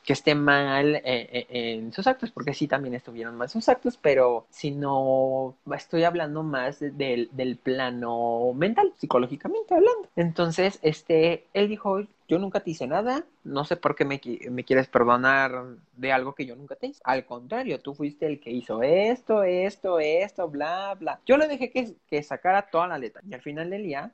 que esté mal eh, eh, en sus actos, porque sí también estuvieron mal sus actos, pero si no, estoy hablando más de- del plano mental, psicológicamente hablando. Entonces, este, él dijo, yo nunca te hice nada, no sé por qué me, qui- me quieres perdonar de algo que yo nunca te hice. Al contrario, tú fuiste el que hizo esto, esto, esto, bla, bla. Yo le dejé que, que sacara toda la letra. Y al final del día,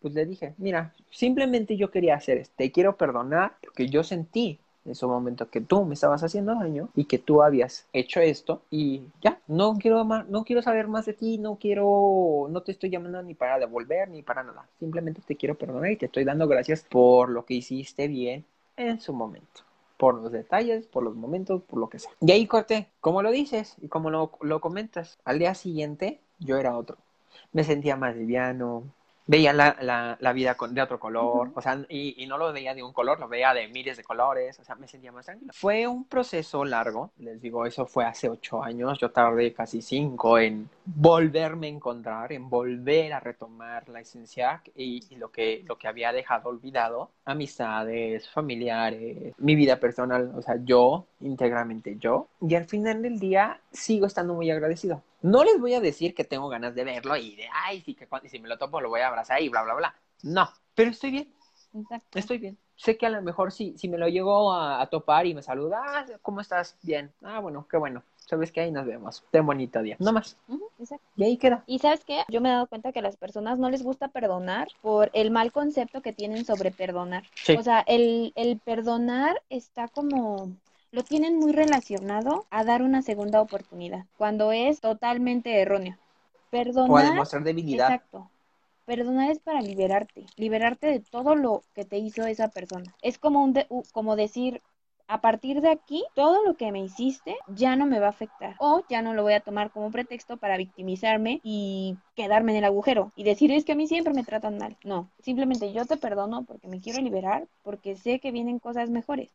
pues le dije, mira, simplemente yo quería hacer esto. Te quiero perdonar porque yo sentí en su momento que tú me estabas haciendo daño y que tú habías hecho esto y ya, no quiero más, no quiero saber más de ti, no quiero, no te estoy llamando ni para devolver ni para nada. Simplemente te quiero perdonar y te estoy dando gracias por lo que hiciste bien en su momento. Por los detalles, por los momentos, por lo que sea. Y ahí corté, como lo dices y como lo, lo comentas, al día siguiente yo era otro. Me sentía más liviano, veía la, la, la vida con, de otro color, o sea, y, y no lo veía de un color, lo veía de miles de colores, o sea, me sentía más tranquilo. Fue un proceso largo, les digo, eso fue hace ocho años, yo tardé casi cinco en volverme a encontrar, en volver a retomar la esencia y, y lo, que, lo que había dejado olvidado, amistades, familiares, mi vida personal, o sea, yo, íntegramente yo, y al final del día sigo estando muy agradecido. No les voy a decir que tengo ganas de verlo y de, ay, sí, que cuando, si me lo topo lo voy a abrazar y bla, bla, bla. No, pero estoy bien, Exacto. estoy bien. Sé que a lo mejor si, si me lo llego a, a topar y me saluda, ah, ¿cómo estás? Bien. Ah, bueno, qué bueno. Sabes que ahí nos vemos. Ten bonito día. No más. Exacto. Y ahí queda. Y sabes qué, yo me he dado cuenta que a las personas no les gusta perdonar por el mal concepto que tienen sobre perdonar. Sí. O sea, el, el perdonar está como, lo tienen muy relacionado a dar una segunda oportunidad, cuando es totalmente erróneo. O a Perdonar, demostrar debilidad. exacto. Perdonar es para liberarte, liberarte de todo lo que te hizo esa persona. Es como un de- como decir, a partir de aquí, todo lo que me hiciste ya no me va a afectar. O ya no lo voy a tomar como pretexto para victimizarme y quedarme en el agujero y decir es que a mí siempre me tratan mal. No, simplemente yo te perdono porque me quiero liberar, porque sé que vienen cosas mejores.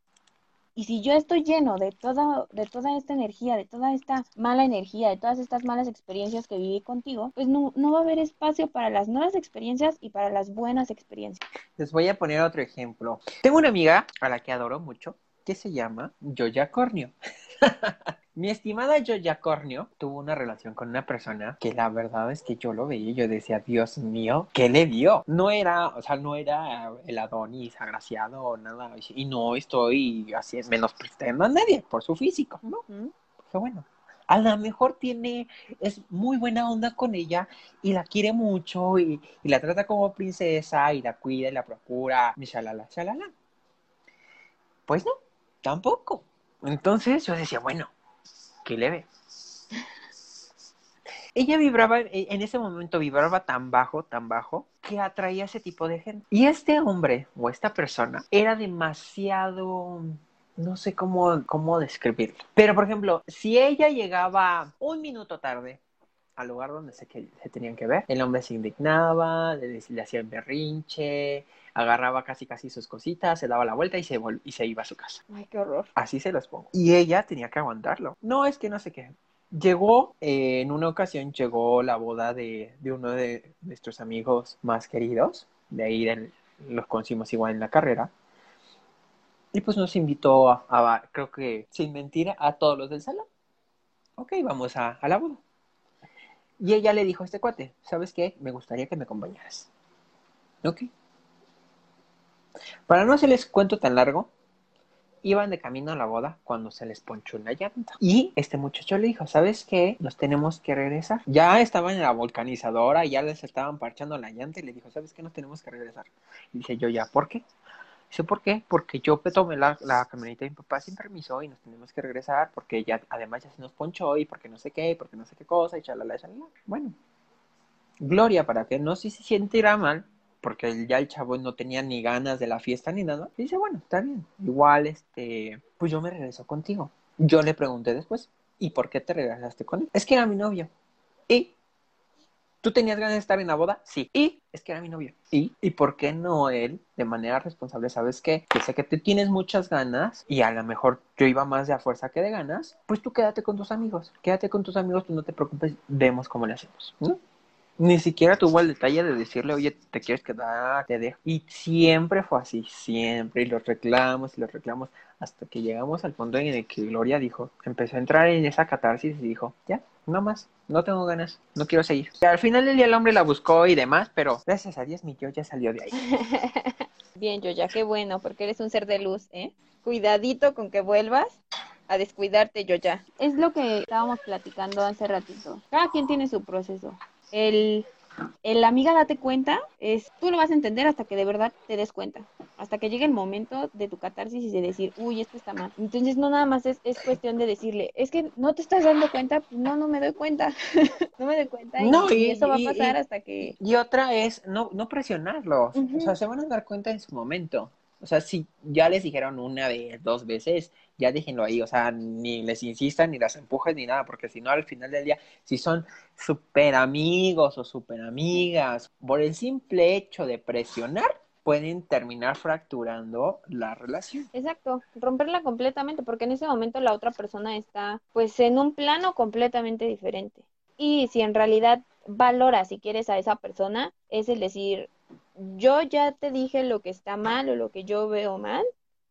Y si yo estoy lleno de toda, de toda esta energía, de toda esta mala energía, de todas estas malas experiencias que viví contigo, pues no, no va a haber espacio para las nuevas experiencias y para las buenas experiencias. Les voy a poner otro ejemplo. Tengo una amiga a la que adoro mucho que se llama Joya Cornio. Mi estimada Joya Cornio tuvo una relación con una persona que la verdad es que yo lo veía y yo decía, Dios mío, ¿qué le vio? No era, o sea, no era el Adonis agraciado o nada. Y no estoy así menospreciando a nadie por su físico, ¿no? Qué bueno. A lo mejor tiene, es muy buena onda con ella y la quiere mucho y, y la trata como princesa y la cuida y la procura, y shalala, shalala. Pues no, tampoco. Entonces yo decía, bueno, ¿qué le ve? Ella vibraba, e, en ese momento vibraba tan bajo, tan bajo, que atraía a ese tipo de gente. Y este hombre o esta persona era demasiado no sé cómo, cómo describirlo. Pero, por ejemplo, si ella llegaba un minuto tarde al lugar donde se, que, se tenían que ver, el hombre se indignaba, le, le hacía el berrinche, agarraba casi casi sus cositas, se daba la vuelta y se, y se iba a su casa. Ay, qué horror. Así se los pongo. Y ella tenía que aguantarlo. No, es que no sé qué. Llegó, eh, en una ocasión llegó la boda de, de, uno de nuestros amigos más queridos, de ahí de, los conocimos igual en la carrera, y pues nos invitó a, a, creo que sin mentira, a todos los del salón. Ok, vamos a, a la boda. Y ella le dijo a este cuate, ¿sabes qué? Me gustaría que me acompañaras. Ok. Para no hacerles cuento tan largo, iban de camino a la boda cuando se les ponchó una llanta. Y este muchacho le dijo, ¿sabes qué? Nos tenemos que regresar. Ya estaban en la volcanizadora y ya les estaban parchando la llanta y le dijo, ¿sabes qué? Nos tenemos que regresar. Y dice yo, ¿ya por qué? Dice, ¿por qué? Porque yo tomé la, camioneta de mi papá sin permiso y nos tenemos que regresar porque ya, además ya se nos ponchó y porque no sé qué, porque no sé qué cosa y chalala, chalala. Bueno, Gloria, para que no se sintiera mal, porque ya el chavo no tenía ni ganas de la fiesta ni nada, dice, bueno, está bien, igual, este, pues yo me regreso contigo. Yo le pregunté después, ¿y por qué te regresaste con él? Es que era mi novio. ¿Y? ¿Tú tenías ganas de estar en la boda? Sí. ¿Y? Es que era mi novio. ¿Y? ¿Y por qué no él, de manera responsable, sabes? Que sé que tú tienes muchas ganas y a lo mejor yo iba más de a fuerza que de ganas, pues tú quédate con tus amigos. Quédate con tus amigos, tú no te preocupes, vemos cómo le hacemos. Ni siquiera tuvo el detalle de decirle, oye, te quieres quedar, te dejo. Y siempre fue así, siempre. Y los reclamos y los reclamos hasta que llegamos al punto en el que Gloria dijo, empezó a entrar en esa catarsis y dijo, ya, no más, no tengo ganas, no quiero seguir. Y al final del día el hombre la buscó y demás, pero gracias a Dios mi yo ya salió de ahí. Bien, yo ya, qué bueno, porque eres un ser de luz, ¿eh? Cuidadito con que vuelvas a descuidarte, yo ya. Es lo que estábamos platicando hace ratito. Cada quien tiene su proceso. El, el amiga date cuenta es, tú lo vas a entender hasta que de verdad te des cuenta, hasta que llegue el momento de tu catarsis y de decir, uy, esto está mal. Entonces no nada más es, es cuestión de decirle, es que no te estás dando cuenta, pues no, no me doy cuenta, no me doy cuenta y, No, y y- eso va a pasar y- hasta que... Y otra es no, no presionarlos. O sea, se van a dar cuenta en su momento. O sea, si ya les dijeron una vez, dos veces, ya déjenlo ahí. O sea, ni les insistan, ni las empujen, ni nada, porque si no, al final del día, si son súper amigos o súper amigas, por el simple hecho de presionar, pueden terminar fracturando la relación. Exacto, romperla completamente, porque en ese momento la otra persona está pues en un plano completamente diferente. Y si en realidad valoras si quieres a esa persona, es el decir, yo ya te dije lo que está mal o lo que yo veo mal,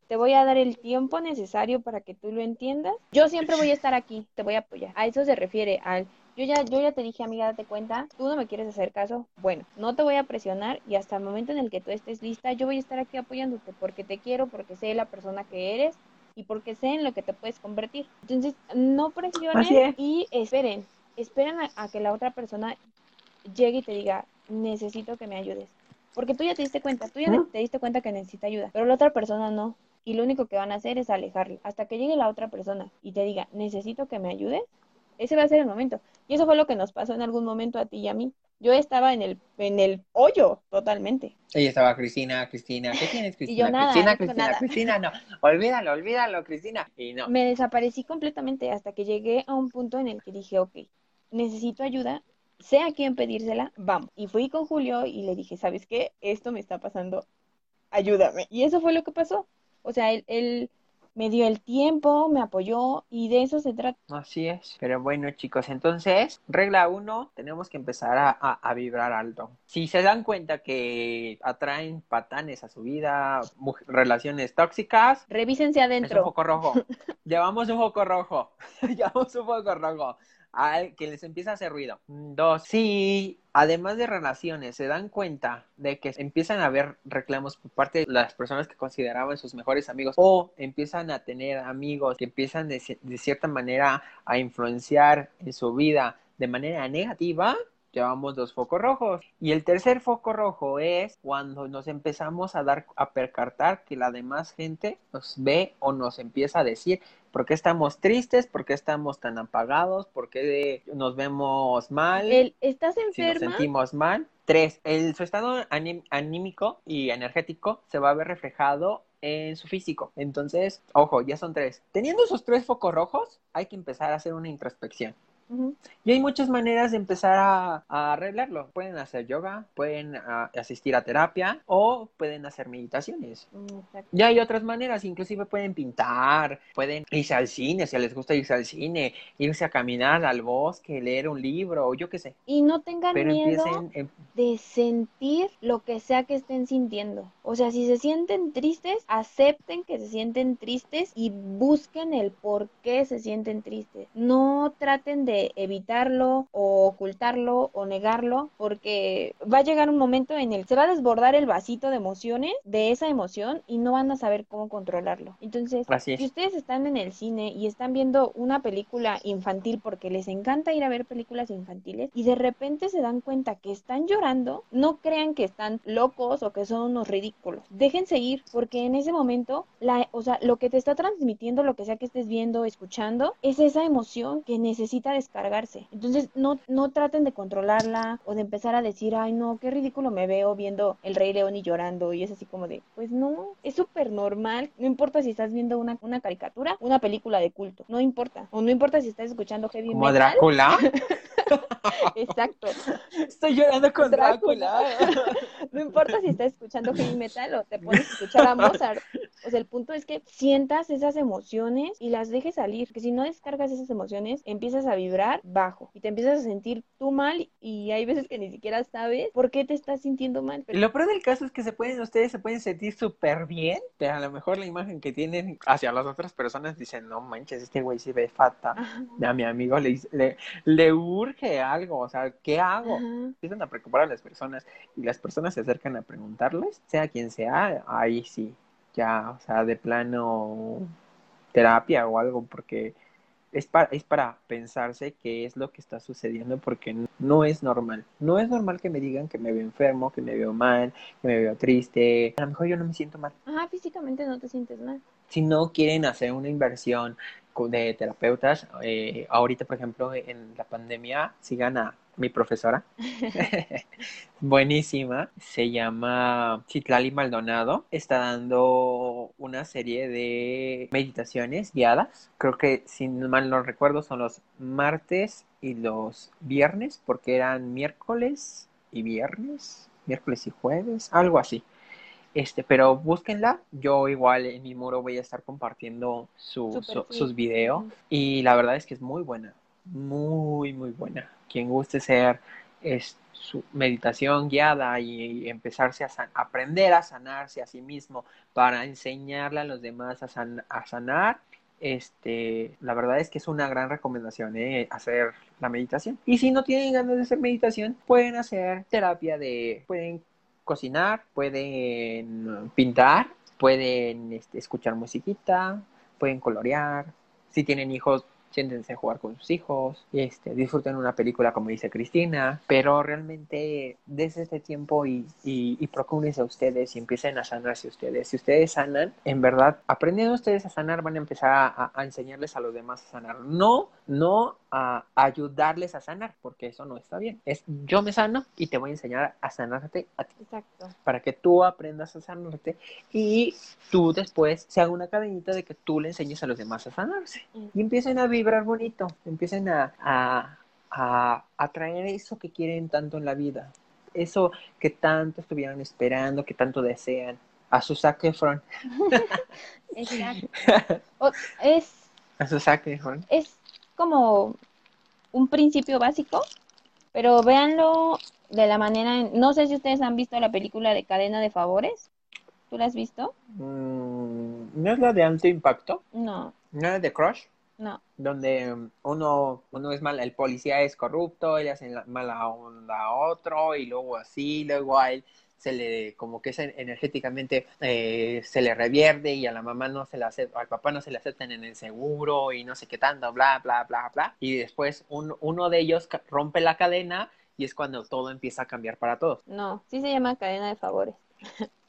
te voy a dar el tiempo necesario para que tú lo entiendas. Yo siempre voy a estar aquí, te voy a apoyar. A eso se refiere al yo ya, yo ya te dije, amiga, date cuenta, tú no me quieres hacer caso. Bueno, no te voy a presionar y hasta el momento en el que tú estés lista, yo voy a estar aquí apoyándote porque te quiero, porque sé la persona que eres y porque sé en lo que te puedes convertir. Entonces, no presionen y esperen, esperen a, a que la otra persona llegue y te diga, necesito que me ayudes. Porque tú ya te diste cuenta, tú ya te diste cuenta que necesita ayuda, pero la otra persona no. Y lo único que van a hacer es alejarlo. Hasta que llegue la otra persona y te diga, necesito que me ayudes, ese va a ser el momento. Y eso fue lo que nos pasó en algún momento a ti y a mí. Yo estaba en el, en el hoyo totalmente. Ella estaba Cristina, Cristina, ¿qué tienes, Cristina? yo nada, Cristina, Cristina, nada. Cristina, no, olvídalo, olvídalo, Cristina. Y no, Me desaparecí completamente hasta que llegué a un punto en el que dije, ok, necesito ayuda, sé a quién pedírsela, vamos. Y fui con Julio y le dije, ¿sabes qué? Esto me está pasando, ayúdame. Y eso fue lo que pasó. O sea, él, él me dio el tiempo, me apoyó y de eso se trata. Así es. Pero bueno, chicos, entonces, regla uno, tenemos que empezar a, a- a vibrar alto. Si se dan cuenta que atraen patanes a su vida, relaciones tóxicas, Revísense es un adentro. foco rojo. Llevamos un foco rojo. Llevamos un foco rojo. Al que les empieza a hacer ruido. Dos, si además de relaciones se dan cuenta de que empiezan a haber reclamos por parte de las personas que consideraban sus mejores amigos o empiezan a tener amigos que empiezan de, de cierta manera a influenciar en su vida de manera negativa, llevamos dos focos rojos. Y el tercer foco rojo es cuando nos empezamos a dar a percatar que la demás gente nos ve o nos empieza a decir por qué estamos tristes, por qué estamos tan apagados, por qué nos vemos mal. ¿Estás enferma? Si nos sentimos mal. Tres, el, su estado anímico y energético se va a ver reflejado en su físico. Entonces, ojo, ya son tres. Teniendo esos tres focos rojos, hay que empezar a hacer una introspección. Y hay muchas maneras de empezar a, arreglarlo. Pueden hacer yoga, pueden ah, asistir a terapia o pueden hacer meditaciones. Mm, ya hay otras maneras, inclusive pueden pintar, pueden irse al cine, si les gusta irse al cine, irse a caminar al bosque, leer un libro o yo qué sé. Y no tengan miedo de sentir lo que sea que estén sintiendo. O sea, si se sienten tristes, acepten que se sienten tristes y busquen el por qué se sienten tristes. No traten de evitarlo o ocultarlo o negarlo porque va a llegar un momento en el que se va a desbordar el vasito de emociones de esa emoción y no van a saber cómo controlarlo. Entonces, si ustedes están en el cine y están viendo una película infantil porque les encanta ir a ver películas infantiles y de repente se dan cuenta que están llorando, no crean que están locos o que son unos ridículos. Dejen seguir porque en ese momento la, o sea, lo que te está transmitiendo, lo que sea que estés viendo, escuchando, es esa emoción que necesita descargarse. Entonces, no, no traten de controlarla o de empezar a decir, ay, no, qué ridículo me veo viendo el Rey León y llorando. Y es así como de, pues no, es súper normal. No importa si estás viendo una, una caricatura, una película de culto. No importa. O no importa si estás escuchando heavy ¿Como Drácula? Exacto. Estoy llorando con Drácula. no importa si estás escuchando heavy metal o te pones a escuchar a Mozart. O sea, el punto es que sientas esas emociones y las dejes salir. Que si no descargas esas emociones, empiezas a vibrar bajo y te empiezas a sentir tú mal y hay veces que ni siquiera sabes por qué te estás sintiendo mal. Pero... Lo peor del caso es que se pueden, ustedes se pueden sentir súper bien, pero a lo mejor la imagen que tienen hacia las otras personas dicen, no manches, este güey se ve fata. A mi amigo le, le, le urge algo, o sea, ¿qué hago? Empiezan a preocupar a las personas y las personas se acercan a preguntarles, sea quien sea, ahí sí, ya, o sea, de plano terapia o algo, porque es para, es para pensarse qué es lo que está sucediendo porque no es normal. No es normal que me digan que me veo enfermo, que me veo mal, que me veo triste. A lo mejor yo no me siento mal. Ajá, físicamente no te sientes mal. Si no quieren hacer una inversión de terapeutas, eh, ahorita, por ejemplo, en la pandemia, sigan a mi profesora, buenísima, se llama Citlali Maldonado, está dando una serie de meditaciones guiadas, creo que si mal no recuerdo son los martes y los viernes, porque eran miércoles y viernes, miércoles y jueves, algo así. Este, pero búsquenla. Yo igual en mi muro voy a estar compartiendo sus videos. Y la verdad es que es muy buena. Muy, muy buena quien guste ser es, su meditación guiada y, empezarse a aprender a sanarse a sí mismo para enseñarle a los demás a, a sanar, este, la verdad es que es una gran recomendación ¿eh? hacer la meditación. Y si no tienen ganas de hacer meditación, pueden hacer terapia de, pueden cocinar, pueden pintar, pueden este, escuchar musiquita, pueden colorear. Si tienen hijos, siéntense a jugar con sus hijos, este, disfruten una película como dice Cristina, pero realmente desde este tiempo y, y, y a ustedes y empiecen a sanarse ustedes. Si ustedes sanan, en verdad, aprendiendo ustedes a sanar, van a empezar a, a enseñarles a los demás a sanar. No, no a ayudarles a sanar, porque eso no está bien. Es yo me sano y te voy a enseñar a sanarte a ti. Exacto. Para que tú aprendas a sanarte y tú después se haga una cadenita de que tú le enseñes a los demás a sanarse. Y empiecen a vibrar bonito, empiecen a, a, a atraer eso que quieren tanto en la vida. Eso que tanto estuvieron esperando, que tanto desean. A su Efron. Exacto. es... A su Efron. Es como un principio básico, pero véanlo de la manera, no sé si ustedes han visto la película de Cadena de Favores. ¿Tú la has visto? Mm, ¿No es la de alto impacto? No. ¿No es de Crush? No. Donde um, uno, uno es mal, el policía es corrupto, le hacen la- mala onda a otro y luego así, luego a él se le, como que es en- energéticamente eh, se le revierte y a la mamá no se le acepta, al papá no se le aceptan en el seguro y no sé qué tanto, bla, bla, bla, bla. Y después un- uno de ellos rompe la cadena y es cuando todo empieza a cambiar para todos. No, sí se llama cadena de favores.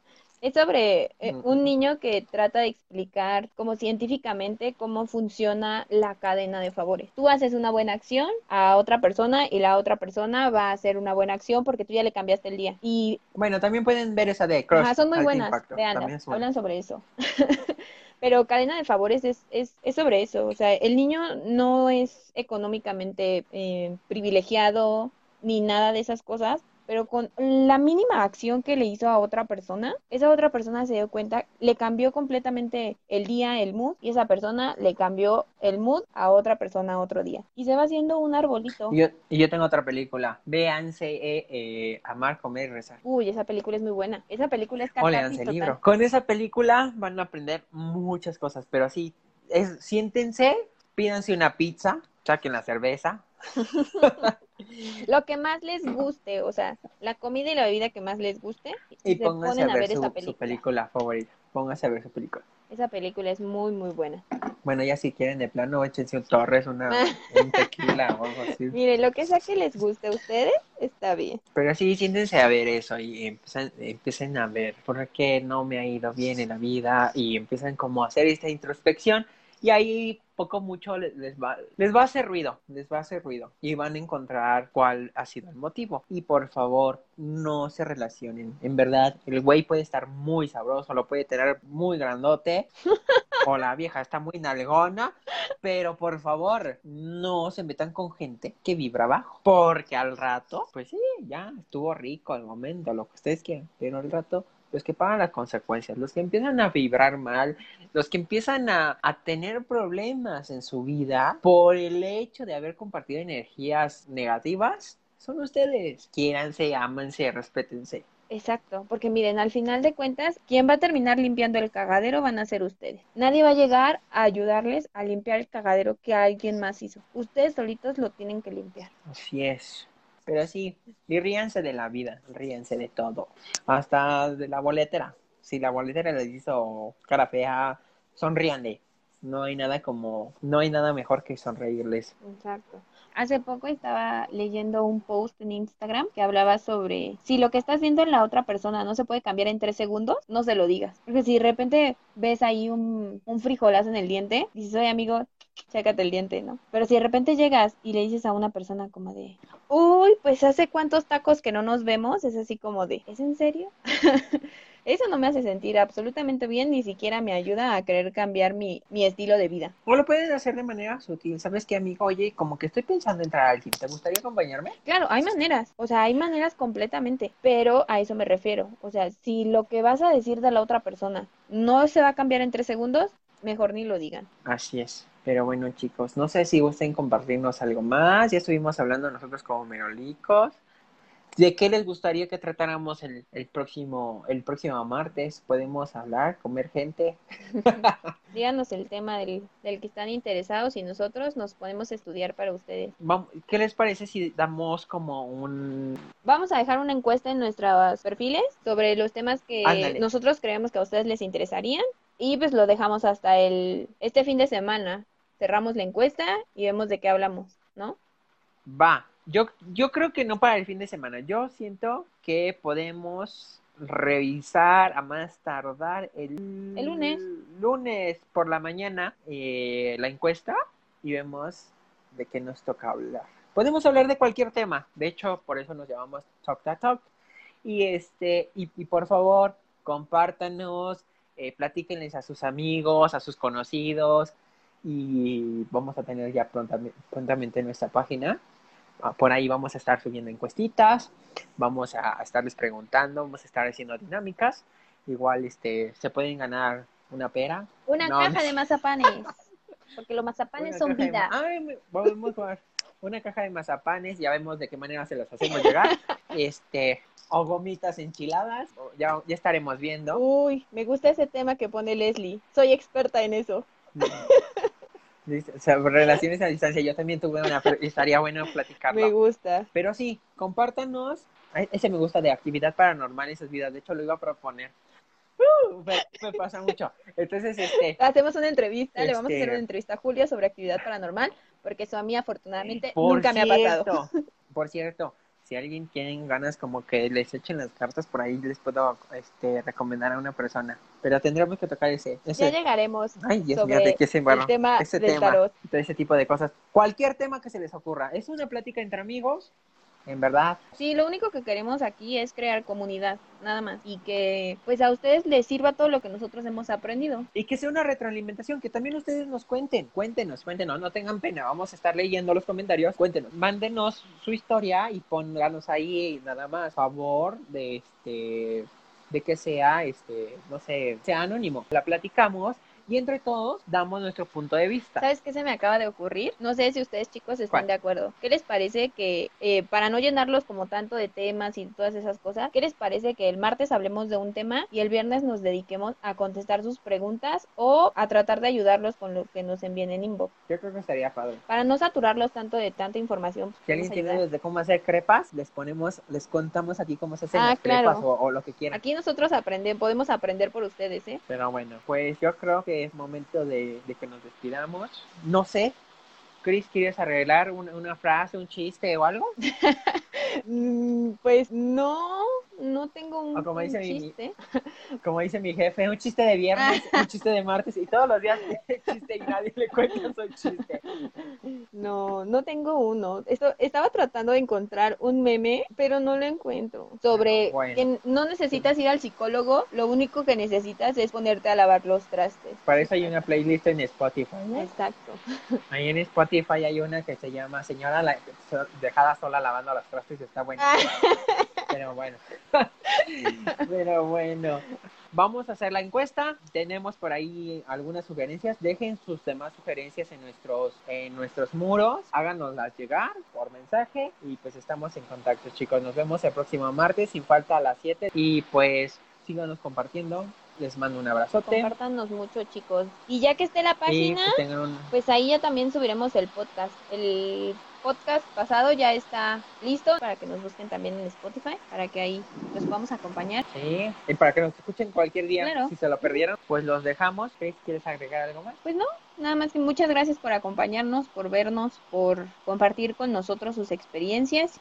Es sobre eh, un niño que trata de explicar como científicamente cómo funciona la cadena de favores. Tú haces una buena acción a otra persona y la otra persona va a hacer una buena acción porque tú ya le cambiaste el día. Y Bueno, también pueden ver esa de Crush. ajá, son muy buenas, hablan sobre eso. Pero cadena de favores es, es, es sobre eso. O sea, el niño no es económicamente eh, privilegiado ni nada de esas cosas, pero con la mínima acción que le hizo a otra persona, esa otra persona se dio cuenta, le cambió completamente el día, el mood, y esa persona le cambió el mood a otra persona otro día. Y se va haciendo un arbolito. Y yo, yo tengo otra película. Véanse eh, eh, Amar, Comer y Rezar. Uy, esa película es muy buena. Esa película es leanse el libro. Con esa película van a aprender muchas cosas, pero así, es, siéntense, pídanse una pizza, saquen la cerveza. Lo que más les guste, o sea, la comida y la bebida que más les guste, Y se pónganse ponen a ver su, esa su película. favorita. Pónganse a ver su película. Esa película es muy, muy buena. Bueno, ya si quieren de plano, échense un Torres, una, un tequila o algo así. Mire, lo que sea que les guste a ustedes, está bien. Pero sí, siéntense a ver eso y empiezan, empiecen a ver por qué no me ha ido bien en la vida y empiezan como a hacer esta introspección y ahí poco mucho les, va, les va a hacer ruido, les va a hacer ruido y van a encontrar cuál ha sido el motivo. Y por favor, no se relacionen. En verdad, el güey puede estar muy sabroso, lo puede tener muy grandote o la vieja está muy nalgona, pero por favor, no se metan con gente que vibra bajo, porque al rato, pues sí, ya estuvo rico el momento, lo que ustedes quieran, pero al rato los que pagan las consecuencias, los que empiezan a vibrar mal, los que empiezan a, a tener problemas en su vida por el hecho de haber compartido energías negativas, son ustedes. Quiéranse, ámense, respétense. Exacto, porque miren, al final de cuentas, quien va a terminar limpiando el cagadero van a ser ustedes. Nadie va a llegar a ayudarles a limpiar el cagadero que alguien más hizo. Ustedes solitos lo tienen que limpiar. Así es. Pero sí, y ríanse de la vida, ríanse de todo. Hasta de la boletera. Si la boletera les hizo cara fea, sonríanle. No hay nada como, no hay nada mejor que sonreírles. Exacto. Hace poco estaba leyendo un post en Instagram que hablaba sobre si lo que estás viendo en la otra persona no se puede cambiar en tres segundos, no se lo digas. Porque si de repente ves ahí un, un frijolazo en el diente, dices, oye amigo, chécate el diente, ¿no? Pero si de repente llegas y le dices a una persona como de, uy, pues hace cuántos tacos que no nos vemos, es así como de, ¿es en serio? Eso no me hace sentir absolutamente bien, ni siquiera me ayuda a querer cambiar mi, mi estilo de vida. O lo pueden hacer de manera sutil. ¿Sabes qué, amigo? Oye, como que estoy pensando en entrar al gym. ¿Te gustaría acompañarme? Claro, hay maneras, o sea, hay maneras completamente, pero a eso me refiero. O sea, si lo que vas a decir de la otra persona no se va a cambiar en tres segundos, mejor ni lo digan. Así es. Pero bueno, chicos, no sé si gusten compartirnos algo más. Ya estuvimos hablando nosotros como merolicos. ¿De qué les gustaría que tratáramos el, el próximo el próximo martes? ¿Podemos hablar, comer gente? Díganos el tema del, del que están interesados y nosotros nos podemos estudiar para ustedes. ¿Qué les parece si damos como un... Vamos a dejar una encuesta en nuestros perfiles sobre los temas que Ándale. nosotros creemos que a ustedes les interesarían y pues lo dejamos hasta el este fin de semana. Cerramos la encuesta y vemos de qué hablamos, ¿no? Va, yo, yo creo que no para el fin de semana. Yo siento que podemos revisar a más tardar el, El lunes. lunes por la mañana eh, la encuesta y vemos de qué nos toca hablar. Podemos hablar de cualquier tema. De hecho, por eso nos llamamos Talk That Talk. Y este, y, y por favor, compártanos, eh, platíquenles a sus amigos, a sus conocidos. Y vamos a tener ya prontamente, prontamente nuestra página. Ah, Por ahí vamos a estar subiendo encuestitas, vamos a estarles preguntando, vamos a estar haciendo dinámicas. Igual este, se pueden ganar una pera. Una No, caja no. de mazapanes, porque los mazapanes Una son de vida. Ay, vamos a jugar. Una caja de mazapanes, ya vemos de qué manera se las hacemos llegar. Este, o gomitas enchiladas, ya, ya estaremos viendo. Uy, me gusta ese tema que pone Leslie. Soy experta en eso. Relaciones a distancia, yo también tuve una, estaría bueno platicarlo. Me gusta. Pero sí, compártanos. Ese me gusta de actividad paranormal y esas vidas. De hecho, lo iba a proponer. Uh, me, me pasa mucho. Entonces, este. Hacemos una entrevista, le vamos a hacer Este- una entrevista a Julio sobre actividad paranormal, porque eso a mí afortunadamente Por nunca me ha pasado. Por cierto, si alguien tiene ganas como que les echen las cartas por ahí, les puedo este, recomendar a una persona. Pero tendremos que tocar ese. ese Ya llegaremos Ay, Dios sobre mío, de qué se el tema ese del tema, tarot. todo ese tipo de cosas. Cualquier tema que se les ocurra. Es una plática entre amigos, en verdad. Sí, lo único que queremos aquí es crear comunidad, nada más. Y que pues a ustedes les sirva todo lo que nosotros hemos aprendido. Y que sea una retroalimentación, que también ustedes nos cuenten. Cuéntenos, cuéntenos, no tengan pena. Vamos a estar leyendo los comentarios. Cuéntenos, mándenos su historia y pónganos ahí nada más. Favor de este de que sea este, no sé, sea anónimo. La platicamos y entre todos damos nuestro punto de vista. ¿Sabes qué se me acaba de ocurrir? No sé si ustedes chicos están ¿Cuál? de acuerdo. ¿Qué les parece que, eh, para no llenarlos como tanto de temas y todas esas cosas, ¿qué les parece que el martes hablemos de un tema y el viernes nos dediquemos a contestar sus preguntas o a tratar de ayudarlos con lo que nos envíen en inbox? Yo creo que estaría padre. Para no saturarlos tanto de tanta información. pues, Si alguien tiene desde cómo hacer crepas, les ponemos, les contamos aquí cómo se hacen Ah, las claro. crepas o, o lo que quieran. Aquí nosotros aprendemos, podemos aprender por ustedes, ¿eh? Pero bueno, pues yo creo que es momento de, que nos despidamos. No sé, Chris, ¿quieres arreglar una, una frase, un chiste o algo? Mm, pues no, no tengo un, O como dice un mi- chiste. Como dice mi jefe, un chiste de viernes, un chiste de martes y todos los días chiste y nadie le cuenta su chiste. No, no tengo uno. Esto, estaba tratando de encontrar un meme, pero no lo encuentro. Sobre Bueno. que no necesitas ir al psicólogo, lo único que necesitas es ponerte a lavar los trastes. Para eso hay una playlist en Spotify. ¿no? Exacto. Ahí en Spotify hay una que se llama Señora la, dejada sola lavando los trastes, está buena. Pero bueno. Pero bueno. Vamos a hacer la encuesta. Tenemos por ahí algunas sugerencias. Dejen sus demás sugerencias en nuestros, en nuestros muros. Háganoslas llegar por mensaje. Y pues estamos en contacto, chicos. Nos vemos el próximo martes, sin falta a las 7. Y pues síganos compartiendo. Les mando un abrazote. Compártanos mucho, chicos. Y ya que esté la página, un pues ahí ya también subiremos el podcast. El podcast pasado ya está listo para que nos busquen también en Spotify, para que ahí los podamos acompañar. Sí, y para que nos escuchen cualquier día. Si se lo perdieron, pues los dejamos. ¿Quieres agregar algo más? Pues no, nada más que muchas gracias por acompañarnos, por vernos, por compartir con nosotros sus experiencias.